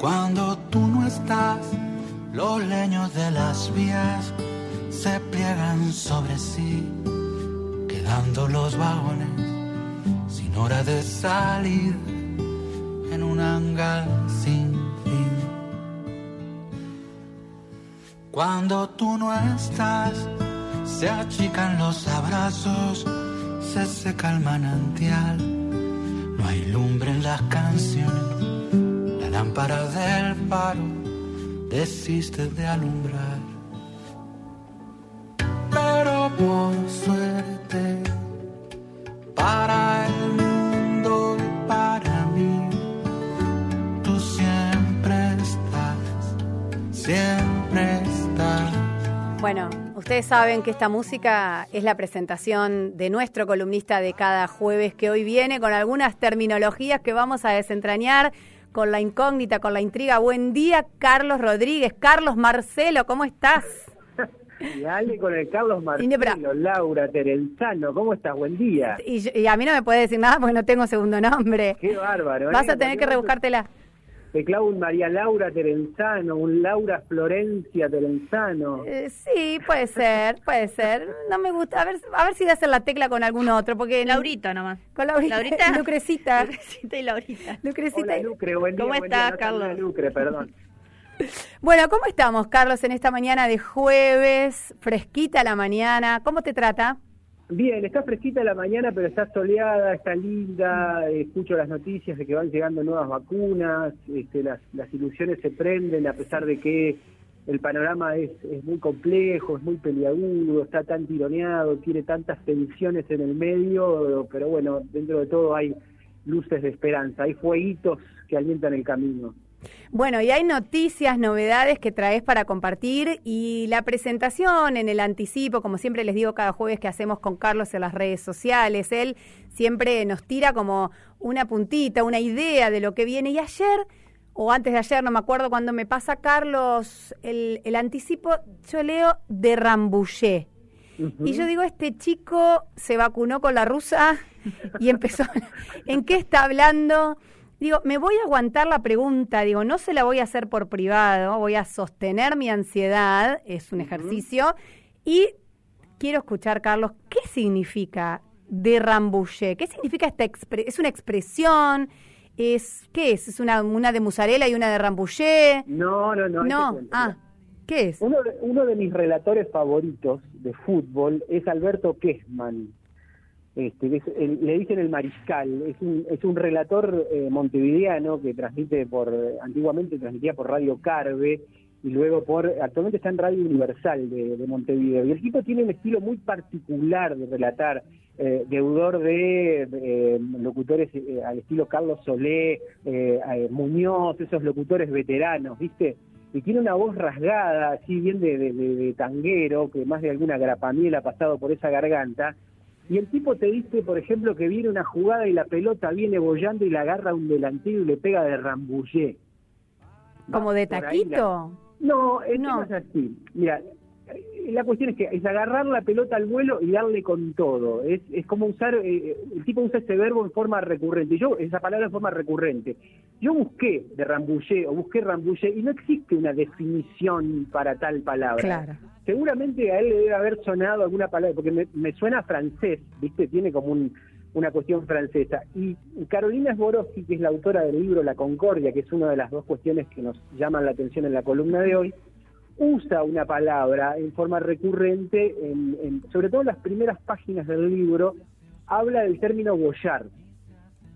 Cuando tú no estás, los leños de las vías se pliegan sobre sí, quedando los vagones sin hora de salir en un hangar sin fin. Cuando tú no estás, se achican los abrazos, se seca el manantial, no hay lumbre en las canciones, lámpara del paro desiste de alumbrar. Pero por suerte, para el mundo y para mí, tú siempre estás, siempre estás. Bueno, ustedes saben que esta música es la presentación de nuestro columnista de cada jueves que hoy viene con algunas terminologías que vamos a desentrañar con la incógnita, con la intriga. Buen día, Carlos Rodríguez. Carlos Marcelo, ¿cómo estás? Y Ale con el Carlos Marcelo, Laura Terenzano, ¿cómo estás? Buen día. Y, y a mí no me puedes decir nada porque no tengo segundo nombre. Qué bárbaro. ¿eh? Vas a tener que rebuscártela. Te clavo un María Laura Terenzano, un Laura Florencia Terenzano. Eh, sí, puede ser, puede ser. No me gusta. A ver, a ver si voy a hacer la tecla con algún otro, porque Laurita nomás. Con Laurita. Laurita. Lucrecita. Lucrecita y Laurita. Lucrecita. Hola Lucre, buen día. ¿Cómo buen día. estás, No, Carlos? Lucre, perdón. Bueno, ¿cómo estamos, Carlos, en esta mañana de jueves? Fresquita la mañana. ¿Cómo te trata? Bien, está fresquita la mañana, pero está soleada, está linda. Escucho las noticias de que van llegando nuevas vacunas. Este, las, las ilusiones se prenden a pesar de que el panorama es, es muy complejo, es muy peliagudo, está tan tironeado, tiene tantas tensiones en el medio, pero bueno, dentro de todo hay luces de esperanza, hay fueguitos que alientan el camino. Bueno, y hay noticias, novedades que traes para compartir y la presentación en el anticipo, como siempre les digo cada jueves que hacemos con Carlos en las redes sociales, él siempre nos tira como una puntita, una idea de lo que viene y ayer o antes de ayer, no me acuerdo cuando me pasa Carlos el, el anticipo, yo leo de Rambouillet. Y yo digo, este chico se vacunó con la rusa y empezó, ¿en qué está hablando? Digo, me voy a aguantar la pregunta, digo, no se la voy a hacer por privado, voy a sostener mi ansiedad, es un ejercicio, y quiero escuchar, Carlos, ¿qué significa de Rambouillet? ¿Qué significa esta expresión? ¿Es una expresión? ¿Es, ¿Qué es? ¿Es una, una de musarela y una de Rambouillet? No, no, no. No, cuento. ah, ¿qué es? Uno de, uno de mis relatores favoritos de fútbol es Alberto Kessman. Este, que le dicen el mariscal, es un, es un relator eh, montevideano que transmite por, antiguamente transmitía por Radio Carve y luego por, actualmente está en Radio Universal de, de Montevideo. Y el tipo tiene un estilo muy particular de relatar, eh, deudor de eh, locutores eh, al estilo Carlos Solé, eh, Muñoz, esos locutores veteranos, ¿viste? y tiene una voz rasgada, así bien de, de- de- de tanguero, que más de alguna grapamiel ha pasado por esa garganta, y el tipo te dice, por ejemplo, que viene una jugada y la pelota viene bollando y la agarra un delantero y le pega de rambullé. ¿Como de la- taquito? No, No. es así. Mira, la cuestión es que es agarrar la pelota al vuelo y darle con todo. Es, es como usar, eh, el tipo usa ese verbo en forma recurrente. Yo, esa palabra en forma recurrente. Yo busqué de rambullé o busqué rambullé y no existe una definición para tal palabra. Claro. Seguramente a él le debe haber sonado alguna palabra, porque me, me suena francés, ¿viste? Tiene como un- una cuestión francesa. Y Carolina Sborowski, que es la autora del libro La Concordia, que es una de las dos cuestiones que nos llaman la atención en la columna de hoy, usa una palabra en forma recurrente, en, en- sobre todo en las primeras páginas del libro, habla del término bollar,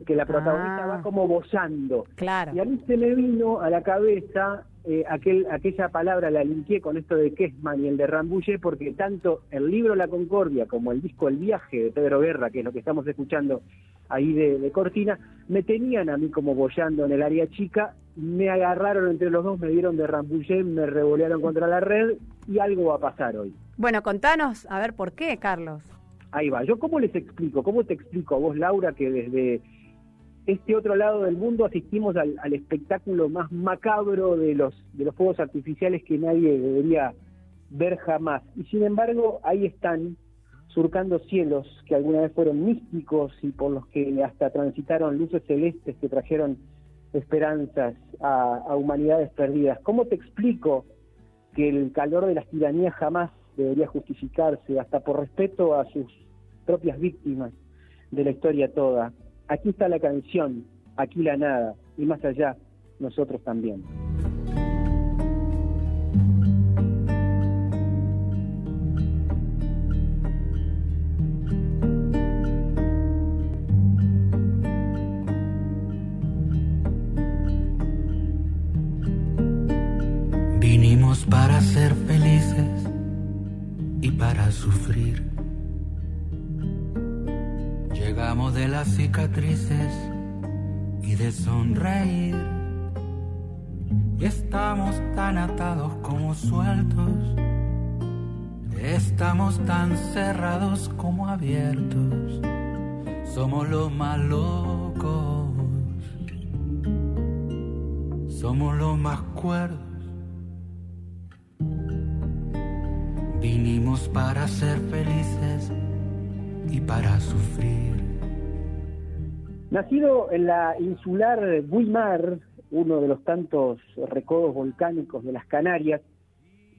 que la protagonista Ah. va como bollando. Claro. Y a mí se me vino a la cabeza eh, aquel, aquella palabra, la linké con esto de Kessman y el de Rambulle, porque tanto el libro La Concordia como el disco El Viaje de Pedro Guerra, que es lo que estamos escuchando ahí de, de Cortina, me tenían a mí como bollando en el área chica, me agarraron entre los dos, me dieron de Rambulle, me revolearon contra la red y algo va a pasar hoy. Bueno, contanos, a ver, ¿por qué, Carlos? Ahí va. ¿Yo cómo les explico? ¿Cómo te explico a vos, Laura, que desde este otro lado del mundo asistimos al, al espectáculo más macabro de los, de los fuegos artificiales que nadie debería ver jamás? Y sin embargo, ahí están surcando cielos que alguna vez fueron místicos y por los que hasta transitaron luces celestes que trajeron esperanzas a, humanidades perdidas. ¿Cómo te explico que el calor de las tiranías jamás debería justificarse, hasta por respeto a sus propias víctimas de la historia toda? Aquí está la canción, aquí la nada, y más allá, nosotros también. Llegamos de las cicatrices y de sonreír. Y estamos tan atados como sueltos. Estamos tan cerrados como abiertos. Somos los más locos. Somos los más cuerdos Vinimos para ser felices y para sufrir. Nacido en la insular Guimar, uno de los tantos recodos volcánicos de las Canarias,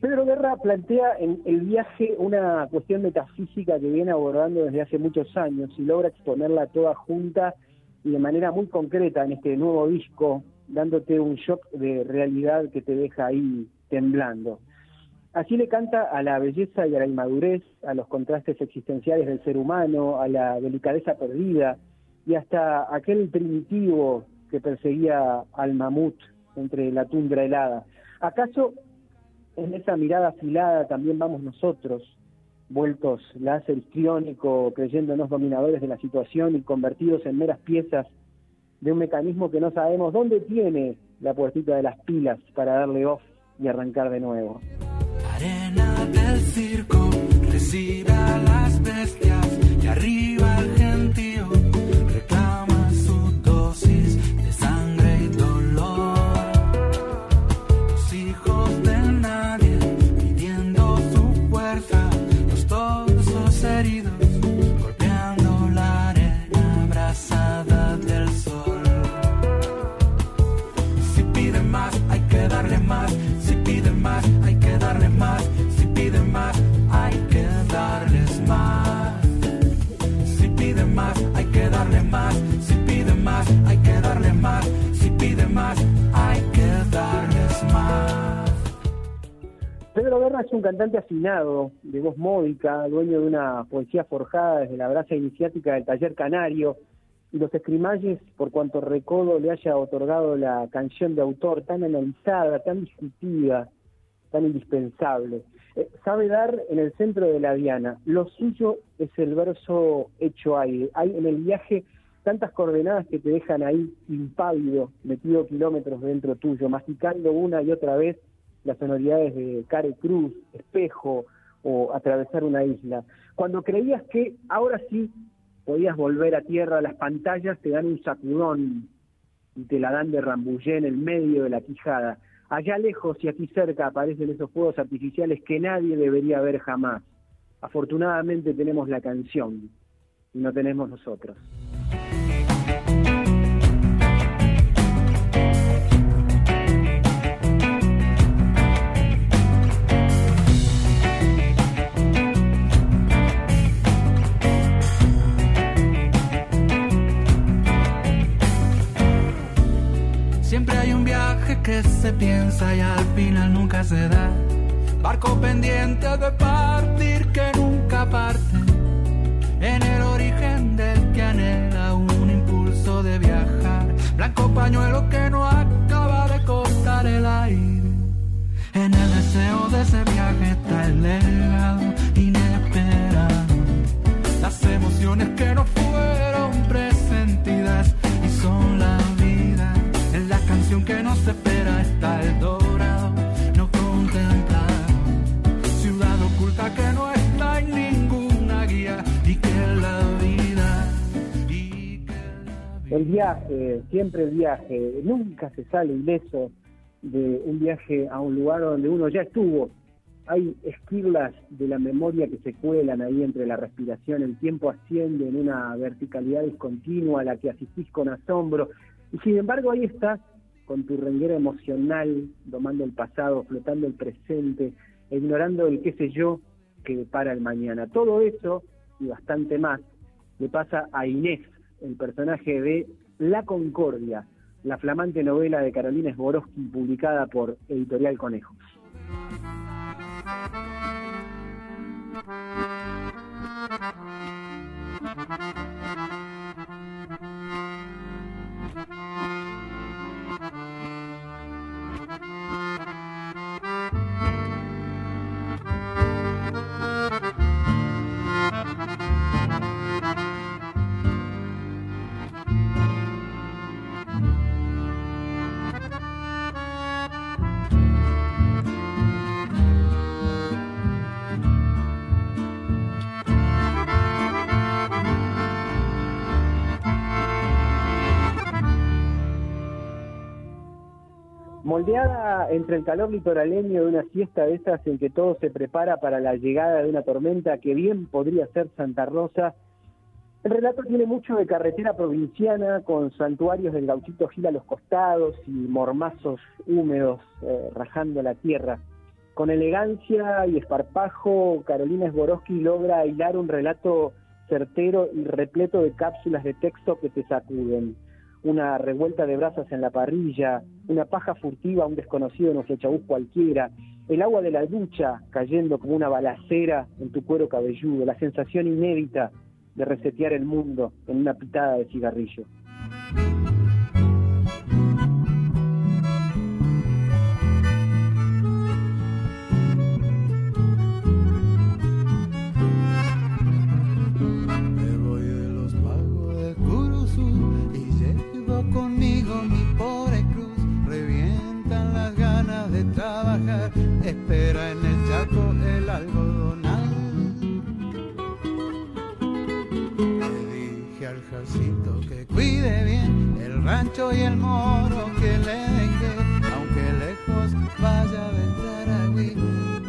Pedro Guerra plantea en el viaje una cuestión metafísica que viene abordando desde hace muchos años y logra exponerla toda junta y de manera muy concreta en este nuevo disco, dándote un shock de realidad que te deja ahí temblando. Así le canta a la belleza y a la inmadurez, a los contrastes existenciales del ser humano, a la delicadeza perdida y hasta aquel primitivo que perseguía al mamut entre la tundra helada. ¿Acaso en esa mirada afilada también vamos nosotros, vueltos láser histriónico, creyéndonos dominadores de la situación y convertidos en meras piezas de un mecanismo que no sabemos dónde tiene la puertita de las pilas para darle off y arrancar de nuevo? and Si piden más, hay que darle más. Si piden más, hay que darle más. Si piden más, hay que darles más. Si piden más, hay que darle más. Si piden más, hay que darle más. Si piden más, hay que darles más. Pedro Guerra es un cantante afinado, de voz módica, dueño de una poesía forjada desde la brasa iniciática del taller canario, y los escrimalles, por cuanto Recodo le haya otorgado la canción de autor tan analizada, tan discutida, tan indispensable. Eh, sabe dar en el centro de la diana. Lo suyo es el verso hecho aire. Hay en el viaje tantas coordenadas que te dejan ahí impávido, metido kilómetros dentro tuyo, masticando una y otra vez las sonoridades de Care Cruz, Espejo o atravesar una isla. Cuando creías que ahora sí podías volver a tierra, las pantallas te dan un sacudón y te la dan de rambullé en el medio de la quijada. Allá lejos y aquí cerca aparecen esos fuegos artificiales que nadie debería ver jamás. Afortunadamente tenemos la canción y no tenemos nosotros. Que se piensa y al final nunca se da. Barco pendiente de partir que nunca parte. En el origen del que anhela un impulso de viajar. Blanco pañuelo que no acaba de cortar el aire. En el deseo de ese viaje está el legado inesperado. Las emociones que no Oculta que no está en ninguna guía y que la vida. Y que la vida. El viaje, siempre el viaje, nunca se sale ileso de un viaje a un lugar donde uno ya estuvo. Hay esquirlas de la memoria que se cuelan ahí entre la respiración, el tiempo asciende en una verticalidad discontinua a la que asistís con asombro, y sin embargo ahí estás con tu renguera emocional, domando el pasado, flotando el presente, ignorando el qué sé yo que para el mañana. Todo eso y bastante más le pasa a Inés, el personaje de La Concordia, la flamante novela de Carolina Sborowski publicada por Editorial Conejos. Moldeada entre el calor litoraleño de una siesta de esas en que todo se prepara para la llegada de una tormenta que bien podría ser Santa Rosa, el relato tiene mucho de carretera provinciana con santuarios del gauchito Gil a los costados y mormazos húmedos eh, rajando la tierra. Con elegancia y esparpajo, Carolina Sborowski logra hilar un relato certero y repleto de cápsulas de texto que te sacuden una revuelta de brasas en la parrilla, una paja furtiva un desconocido en nuestro chabús cualquiera, el agua de la ducha cayendo como una balacera en tu cuero cabelludo, la sensación inédita de resetear el mundo en una pitada de cigarrillo. Espera en el chaco el algodonal. Le dije al jacito que cuide bien el rancho y el moro que le dejé, aunque lejos vaya de Taragüí.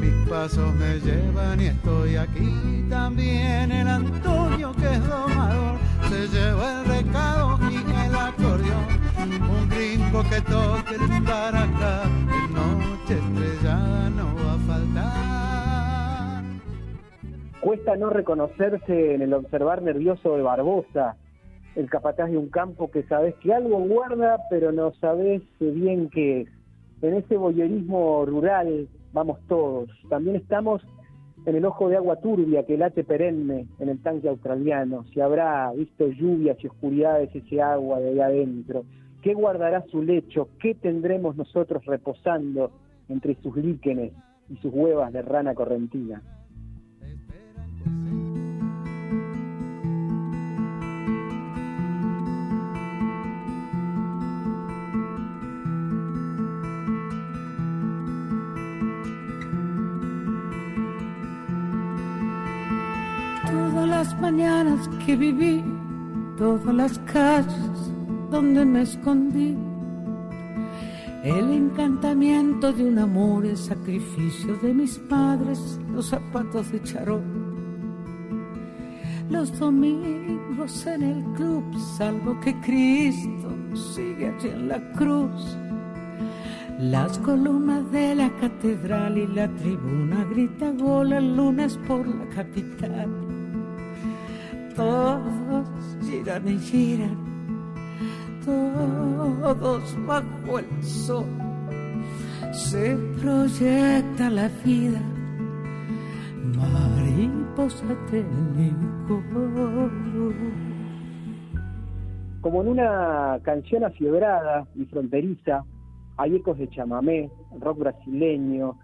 Mis pasos me llevan y estoy aquí también el Antonio que es domador se lleva el recado y el acordeón un gringo que toque el acá en noche estrellada no va a faltar. Cuesta no reconocerse en el observar nervioso de Barbosa, el capataz de un campo que sabes que algo guarda, pero no sabes bien qué es. En ese boyerismo rural vamos todos. También estamos en el ojo de agua turbia que late perenne en el tanque australiano, si habrá visto lluvias y oscuridades ese agua de ahí adentro, qué guardará su lecho, qué tendremos nosotros reposando entre sus líquenes y sus huevas de rana correntina. las mañanas que viví, todas las calles donde me escondí. El encantamiento de un amor, el sacrificio de mis padres, los zapatos de charol. Los domingos en el club, salvo que Cristo sigue allí en la cruz. Las columnas de la catedral y la tribuna grita gol el lunes por la capital todos giran y giran, todos bajo el sol. Se proyecta la vida, mariposa técnico. Como en una canción afiebrada y fronteriza, hay ecos de chamamé, rock brasileño,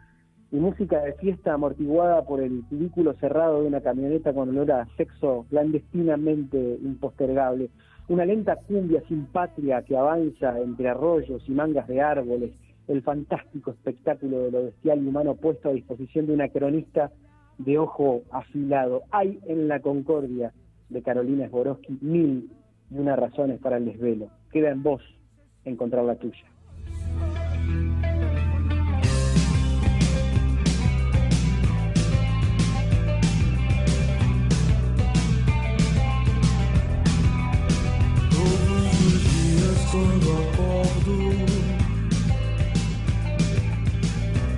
y música de fiesta amortiguada por el cubículo cerrado de una camioneta con olor a sexo clandestinamente impostergable. Una lenta cumbia sin patria que avanza entre arroyos y mangas de árboles, el fantástico espectáculo de lo bestial y humano puesto a disposición de una cronista de ojo afilado. Hay en la concordia de Carolina Sborowski mil y una razones para el desvelo. Queda en vos encontrar la tuya.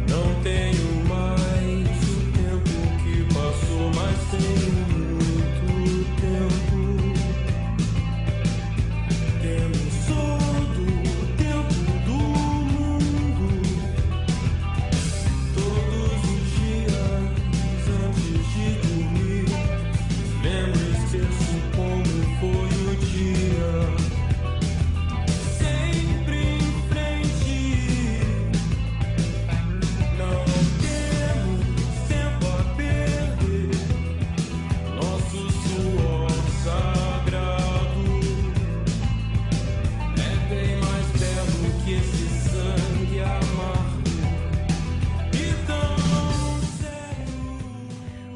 Não tenho mais o tempo que passou, mas tenho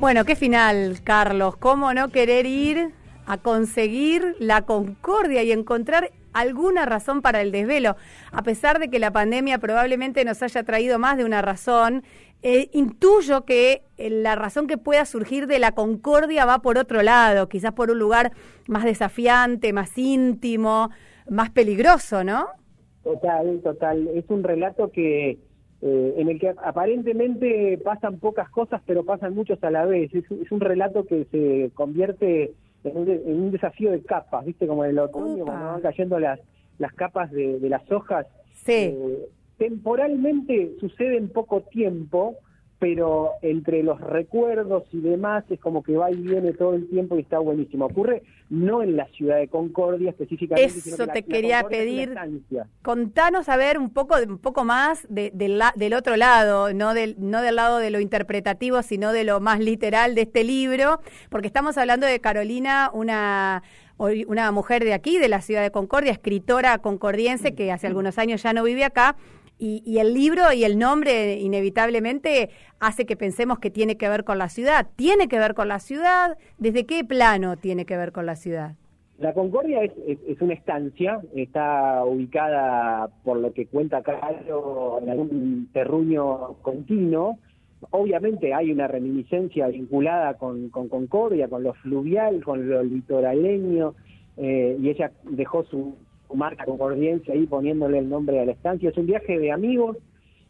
Bueno, qué final, Carlos. ¿Cómo no querer ir a conseguir la concordia y encontrar alguna razón para el desvelo? A pesar de que la pandemia probablemente nos haya traído más de una razón, eh, intuyo que eh, la razón que pueda surgir de la concordia va por otro lado, quizás por un lugar más desafiante, más íntimo, más peligroso, ¿no? Total, total. Es un relato que eh, en el que aparentemente pasan pocas cosas, pero pasan muchos a la vez. Es, un relato que se convierte en un, desafío de capas, ¿viste? Como en el otoño, cuando van cayendo las, las capas de, las hojas. Sí. Eh, temporalmente sucede en poco tiempo, pero entre los recuerdos y demás es como que va y viene todo el tiempo y está buenísimo. Ocurre no en la ciudad de Concordia específicamente. Eso te quería pedir. Contanos a ver un poco, un poco más de, del otro lado, no del, no del lado de lo interpretativo, sino de lo más literal de este libro, porque estamos hablando de Carolina, una una mujer de aquí, de la ciudad de Concordia, escritora concordiense que hace algunos años ya no vive acá, y, el libro y el nombre inevitablemente hace que pensemos que tiene que ver con la ciudad. ¿Tiene que ver con la ciudad? ¿Desde qué plano tiene que ver con la ciudad? La Concordia es, una estancia, está ubicada, por lo que cuenta Carlos, en algún terruño continuo. Obviamente hay una reminiscencia vinculada con, Concordia, con lo fluvial, con lo litoraleño, eh, y ella dejó su, marca Concordiense ahí poniéndole el nombre a la estancia. Es un viaje de amigos,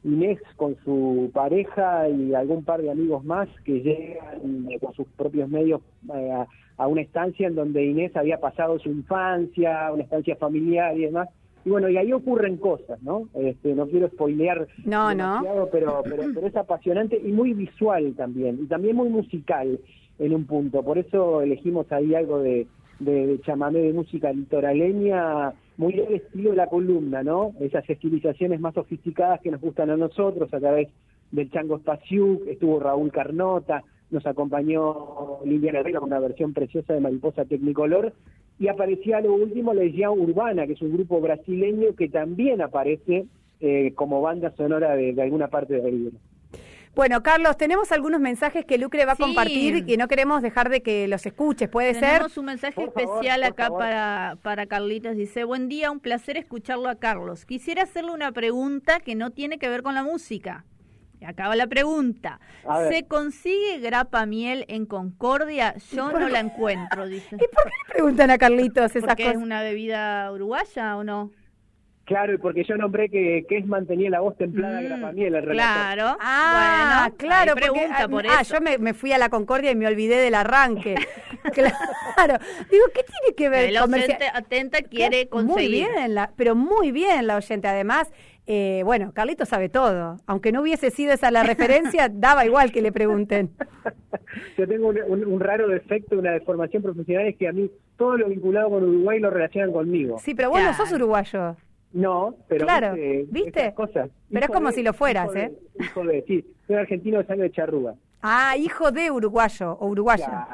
Inés con su pareja y algún par de amigos más que llegan eh, con sus propios medios eh, a, una estancia en donde Inés había pasado su infancia, una estancia familiar y demás. Y bueno, y ahí ocurren cosas, ¿no? Este, no quiero spoilear no, demasiado, Pero, pero, pero es apasionante y muy visual también, y también muy musical en un punto. Por eso elegimos ahí algo de, de, de chamamé de música litoraleña muy al estilo la columna, ¿no? Esas estilizaciones más sofisticadas que nos gustan a nosotros a través del Chango Spasiuk, estuvo Raúl Carnota, nos acompañó Liliana Herrera con una versión preciosa de Mariposa Tecnicolor, y aparecía lo último la Legión Urbana, que es un grupo brasileño que también aparece eh, como banda sonora de alguna parte del libro. Bueno, Carlos, tenemos algunos mensajes que Lucre va a compartir y no queremos dejar de que los escuches, ¿puede ser? Tenemos un mensaje especial acá para, para Carlitos. Dice, buen día, un placer escucharlo a Carlos. Quisiera hacerle una pregunta que no tiene que ver con la música. Acaba la pregunta. ¿Se consigue grapa miel en Concordia? Yo no la encuentro, dice. ¿Y por qué le preguntan a Carlitos esas ¿Porque es una bebida uruguaya o no? Claro, y porque yo nombré que, que es mantenía la voz templada mm, para mí el relato. Claro. Ah, bueno, claro, pregunta ah, por ah, yo me, fui a la Concordia y me olvidé del arranque. claro. Digo, ¿qué tiene que ver? La oyente atenta quiere conseguir. Muy bien, pero muy bien la oyente. Además, eh, bueno, Carlito sabe todo. Aunque no hubiese sido esa la referencia, daba igual que le pregunten. Yo tengo un, raro defecto, una deformación profesional, es que a mí todo lo vinculado con Uruguay lo relacionan conmigo. Sí, pero vos no sos uruguayo. No, pero claro, ¿viste? Cosas. Pero es como si lo fueras, ¿eh? hijo de, sí, soy argentino de sangre de charrúa. Ah, hijo de uruguayo o uruguaya.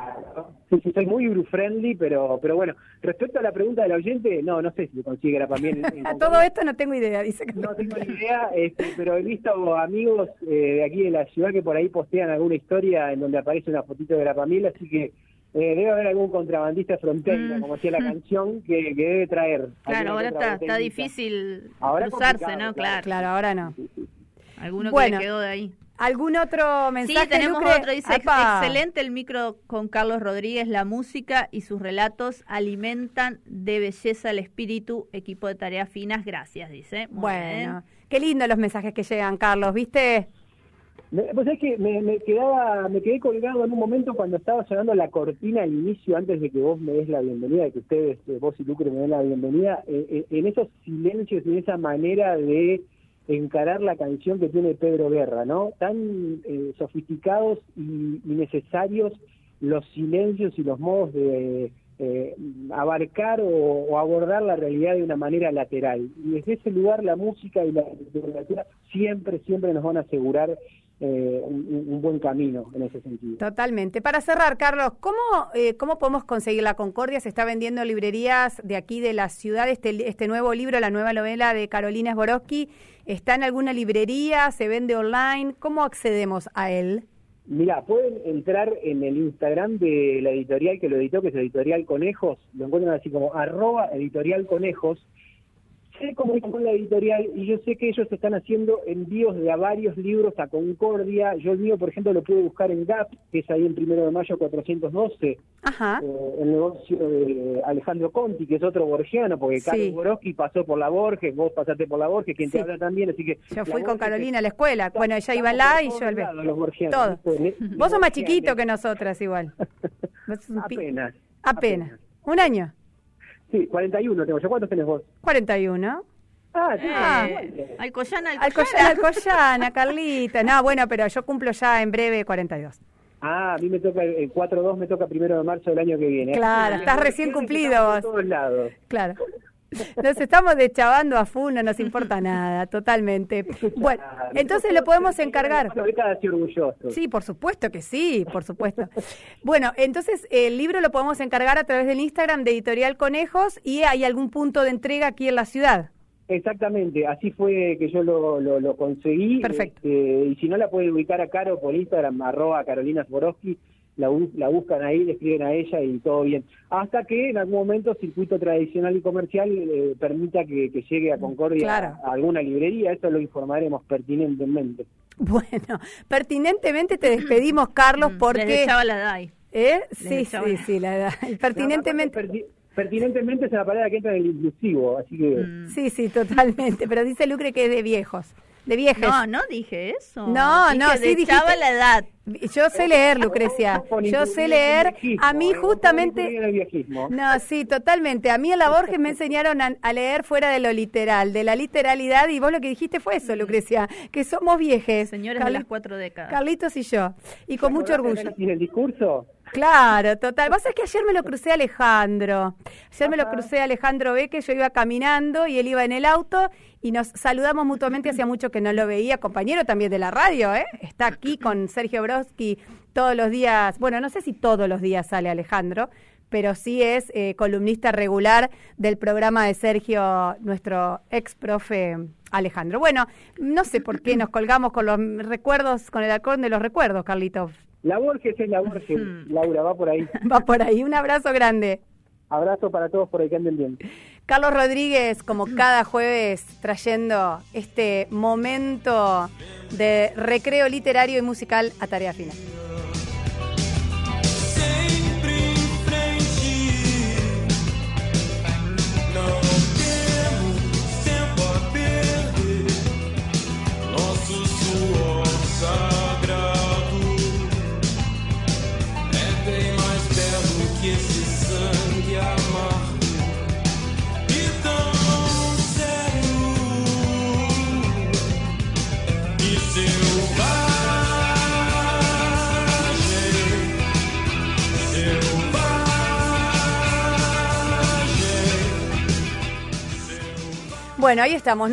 Sí, sí, soy muy uru-friendly, pero, pero bueno, respecto a la pregunta del oyente, no, no sé si consigue también. Todo esto no tengo idea, dice. No tengo ni idea, este, pero he visto amigos eh, de aquí de la ciudad que por ahí postean alguna historia en donde aparece una fotito de grapamiel, así que eh, debe haber algún contrabandista frontera, mm. como decía la canción, que, debe traer. Claro, ahora está, está difícil cruzarse, ¿no? Claro. claro, ahora no. Alguno que le quedó de ahí. ¿Algún otro mensaje? Sí, tenemos otro. Dice, excelente el micro con Carlos Rodríguez. La música y sus relatos alimentan de belleza el espíritu. Equipo de tareas finas, gracias, dice. bueno, qué lindo los mensajes que llegan, Carlos, ¿viste? Pues es que me, quedaba, me quedé colgado en un momento cuando estaba sonando la cortina al inicio, antes de que vos me des la bienvenida, de que ustedes, eh, vos y Lucre me den la bienvenida, eh, eh, en esos silencios y en esa manera de encarar la canción que tiene Pedro Guerra, ¿no? Tan sofisticados y, necesarios los silencios y los modos de abarcar o, abordar la realidad de una manera lateral. Y desde ese lugar la música y la literatura siempre, siempre nos van a asegurar eh, un, buen camino en ese sentido. Totalmente. Para cerrar, Carlos, ¿cómo, eh, ¿cómo podemos conseguir la Concordia? Se está vendiendo en librerías de aquí de la ciudad este, este nuevo libro, la nueva novela de Carolina Sborowski. ¿Está en alguna librería? ¿Se vende online? ¿Cómo accedemos a él? Mira, pueden entrar en el Instagram de la editorial que lo editó, que es Editorial Conejos, lo encuentran así como arroba editorial conejos, se comunican con la editorial y yo sé que ellos están haciendo envíos de a varios libros a Concordia. Yo el mío, por ejemplo, lo pude buscar en GAP, que es ahí en primero de mayo 412, Ajá. Eh, el negocio de Alejandro Conti, que es otro borgiano, porque Carlos Borowski pasó por la Borges, vos pasaste por la Borges, quien te habla también, así que... Yo fui con Carolina a la escuela, bueno, ella iba lá y yo al B. Todo. Vos sos más chiquito que nosotras igual. apenas, apenas. ¿Un año? Sí, 41 tengo yo. ¿Cuántos tenés vos? 41. Ah, sí. Ah, Alcoyana, Alcoyana. Alcoyana, Carlita. No, bueno, pero yo cumplo ya en breve 42. Ah, a mí me toca, el 4-2 me toca primero de marzo del año que viene. Claro, estás recién cumplido vos. todos lados. Claro. Nos estamos deschavando a full, no nos importa nada, totalmente. Bueno, entonces lo podemos encargar. Sí, por supuesto que sí, por supuesto. Bueno, entonces el libro lo podemos encargar a través del Instagram de Editorial Conejos y hay algún punto de entrega aquí en la ciudad. Exactamente, así fue que yo lo, lo, conseguí. Perfecto. Este, y si no, la puede ubicar a Caro por Instagram, arroba Carolina Sborowski la, la, buscan ahí, le escriben a ella y todo bien. Hasta que en algún momento circuito tradicional y comercial eh, permita que, llegue a Concordia a, alguna librería, eso lo informaremos pertinentemente. Bueno, pertinentemente te despedimos, Carlos, mm, porque... Desde la DAI. ¿Eh? Sí, sí, sí, la edad. Pertinentemente... pertinentemente es la palabra que entra en el inclusivo, así que... Mm. Sí, sí, totalmente, pero dice Lucre que es de viejos de viejes. No, no dije eso. No, no, sí dijiste. la edad. Yo sé leer, Lucrecia. Yo sé leer. A mí justamente. No, sí, totalmente. A mí en la Borges me enseñaron a, leer fuera de lo literal, de la literalidad, y vos lo que dijiste fue eso, Lucrecia, que somos viejes. Señores de las cuatro décadas. Carlitos y yo. Y con mucho orgullo. ¿Y el discurso? Claro, total. Vos sabés que ayer me lo crucé a Alejandro. Ayer me lo crucé a Alejandro Beque, yo iba caminando y él iba en el auto y nos saludamos mutuamente, hacía mucho que no lo veía, compañero también de la radio, ¿eh? Está aquí con Sergio Broski todos los días, bueno, no sé si todos los días sale Alejandro, pero sí es eh, columnista regular del programa de Sergio, nuestro ex profe Alejandro. Bueno, no sé por qué nos colgamos con los recuerdos, con el halcón de los recuerdos, Carlitos. La Borges es la Borges, Laura, va por ahí. Va por ahí, un abrazo grande. Abrazo para todos por ahí que anden bien. Carlos Rodríguez, como cada jueves, trayendo este momento de recreo literario y musical a tarea final. Bueno, ahí estamos.